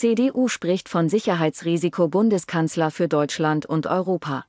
CDU spricht von Sicherheitsrisiko Bundeskanzler für Deutschland und Europa.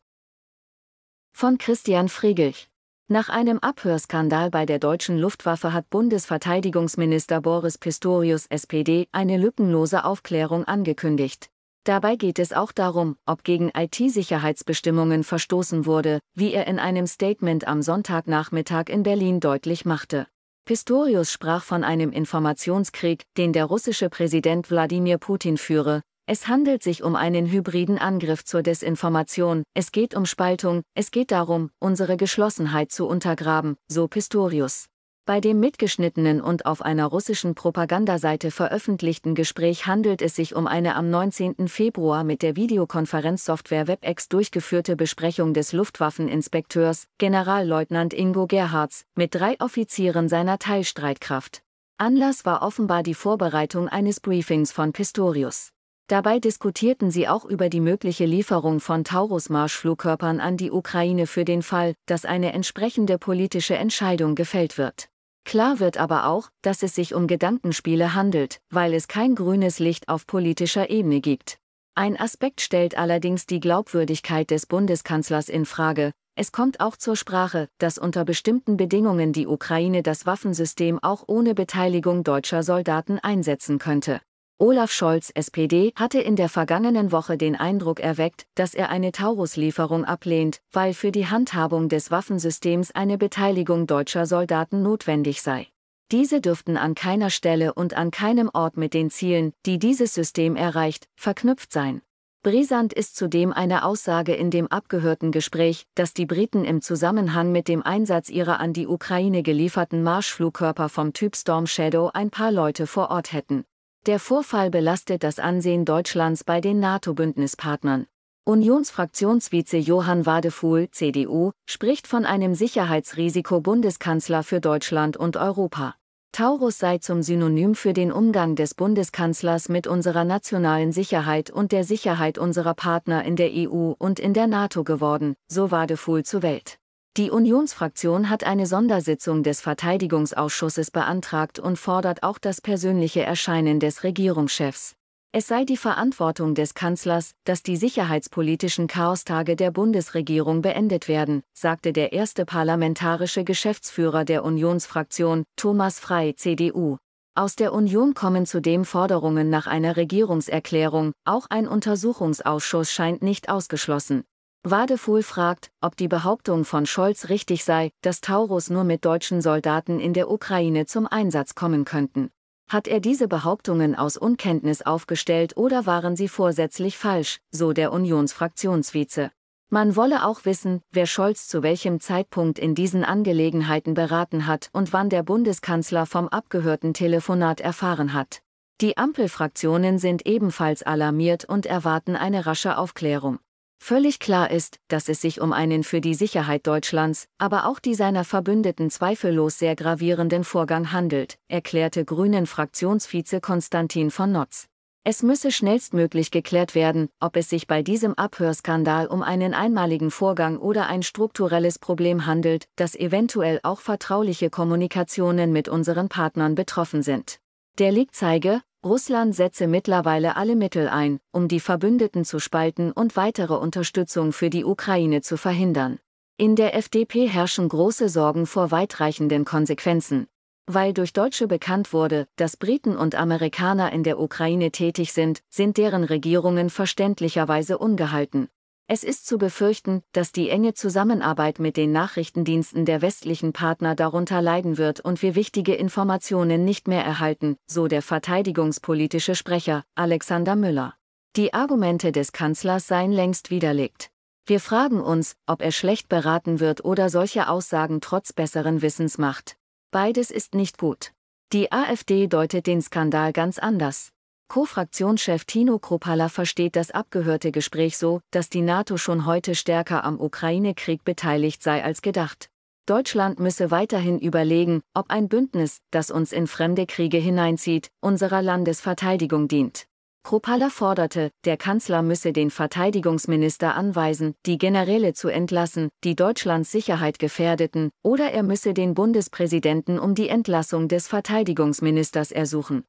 Von Christian Frigilch. Nach einem Abhörskandal bei der deutschen Luftwaffe hat Bundesverteidigungsminister Boris Pistorius SPD eine lückenlose Aufklärung angekündigt. Dabei geht es auch darum, ob gegen IT-Sicherheitsbestimmungen verstoßen wurde, wie er in einem Statement am Sonntagnachmittag in Berlin deutlich machte. Pistorius sprach von einem Informationskrieg, den der russische Präsident Wladimir Putin führe. Es handelt sich um einen hybriden Angriff zur Desinformation, es geht um Spaltung, es geht darum, unsere Geschlossenheit zu untergraben, so Pistorius. Bei dem mitgeschnittenen und auf einer russischen Propagandaseite veröffentlichten Gespräch handelt es sich um eine am 19. Februar mit der Videokonferenzsoftware WebEx durchgeführte Besprechung des Luftwaffeninspekteurs, Generalleutnant Ingo Gerhards, mit drei Offizieren seiner Teilstreitkraft. Anlass war offenbar die Vorbereitung eines Briefings von Pistorius. Dabei diskutierten sie auch über die mögliche Lieferung von Taurus-Marschflugkörpern an die Ukraine für den Fall, dass eine entsprechende politische Entscheidung gefällt wird. Klar wird aber auch, dass es sich um Gedankenspiele handelt, weil es kein grünes Licht auf politischer Ebene gibt. Ein Aspekt stellt allerdings die Glaubwürdigkeit des Bundeskanzlers in Frage. Es kommt auch zur Sprache, dass unter bestimmten Bedingungen die Ukraine das Waffensystem auch ohne Beteiligung deutscher Soldaten einsetzen könnte. Olaf Scholz, SPD, hatte in der vergangenen Woche den Eindruck erweckt, dass er eine Taurus-Lieferung ablehnt, weil für die Handhabung des Waffensystems eine Beteiligung deutscher Soldaten notwendig sei. Diese dürften an keiner Stelle und an keinem Ort mit den Zielen, die dieses System erreicht, verknüpft sein. Brisant ist zudem eine Aussage in dem abgehörten Gespräch, dass die Briten im Zusammenhang mit dem Einsatz ihrer an die Ukraine gelieferten Marschflugkörper vom Typ Storm Shadow ein paar Leute vor Ort hätten. Der Vorfall belastet das Ansehen Deutschlands bei den NATO-Bündnispartnern. Unionsfraktionsvize Johann Wadefuhl, CDU, spricht von einem Sicherheitsrisiko Bundeskanzler für Deutschland und Europa. Taurus sei zum Synonym für den Umgang des Bundeskanzlers mit unserer nationalen Sicherheit und der Sicherheit unserer Partner in der EU und in der NATO geworden, so Wadefuhl zur Welt. Die Unionsfraktion hat eine Sondersitzung des Verteidigungsausschusses beantragt und fordert auch das persönliche Erscheinen des Regierungschefs. Es sei die Verantwortung des Kanzlers, dass die sicherheitspolitischen Chaostage der Bundesregierung beendet werden, sagte der erste parlamentarische Geschäftsführer der Unionsfraktion, Thomas Frey, CDU. Aus der Union kommen zudem Forderungen nach einer Regierungserklärung, auch ein Untersuchungsausschuss scheint nicht ausgeschlossen. Wadefuhl fragt, ob die Behauptung von Scholz richtig sei, dass Taurus nur mit deutschen Soldaten in der Ukraine zum Einsatz kommen könnten. Hat er diese Behauptungen aus Unkenntnis aufgestellt oder waren sie vorsätzlich falsch, so der Unionsfraktionsvize. Man wolle auch wissen, wer Scholz zu welchem Zeitpunkt in diesen Angelegenheiten beraten hat und wann der Bundeskanzler vom abgehörten Telefonat erfahren hat. Die Ampelfraktionen sind ebenfalls alarmiert und erwarten eine rasche Aufklärung. Völlig klar ist, dass es sich um einen für die Sicherheit Deutschlands, aber auch die seiner Verbündeten zweifellos sehr gravierenden Vorgang handelt, erklärte Grünen-Fraktionsvize Konstantin von Notz. Es müsse schnellstmöglich geklärt werden, ob es sich bei diesem Abhörskandal um einen einmaligen Vorgang oder ein strukturelles Problem handelt, das eventuell auch vertrauliche Kommunikationen mit unseren Partnern betroffen sind. Der Leak zeige, Russland setze mittlerweile alle Mittel ein, um die Verbündeten zu spalten und weitere Unterstützung für die Ukraine zu verhindern. In der FDP herrschen große Sorgen vor weitreichenden Konsequenzen. Weil durch Deutsche bekannt wurde, dass Briten und Amerikaner in der Ukraine tätig sind, sind deren Regierungen verständlicherweise ungehalten. Es ist zu befürchten, dass die enge Zusammenarbeit mit den Nachrichtendiensten der westlichen Partner darunter leiden wird und wir wichtige Informationen nicht mehr erhalten, so der verteidigungspolitische Sprecher, Alexander Müller. Die Argumente des Kanzlers seien längst widerlegt. Wir fragen uns, ob er schlecht beraten wird oder solche Aussagen trotz besseren Wissens macht. Beides ist nicht gut. Die AfD deutet den Skandal ganz anders. Co-Fraktionschef Tino Kropala versteht das abgehörte Gespräch so, dass die NATO schon heute stärker am Ukraine-Krieg beteiligt sei als gedacht. Deutschland müsse weiterhin überlegen, ob ein Bündnis, das uns in fremde Kriege hineinzieht, unserer Landesverteidigung dient. Kropala forderte, der Kanzler müsse den Verteidigungsminister anweisen, die Generäle zu entlassen, die Deutschlands Sicherheit gefährdeten, oder er müsse den Bundespräsidenten um die Entlassung des Verteidigungsministers ersuchen.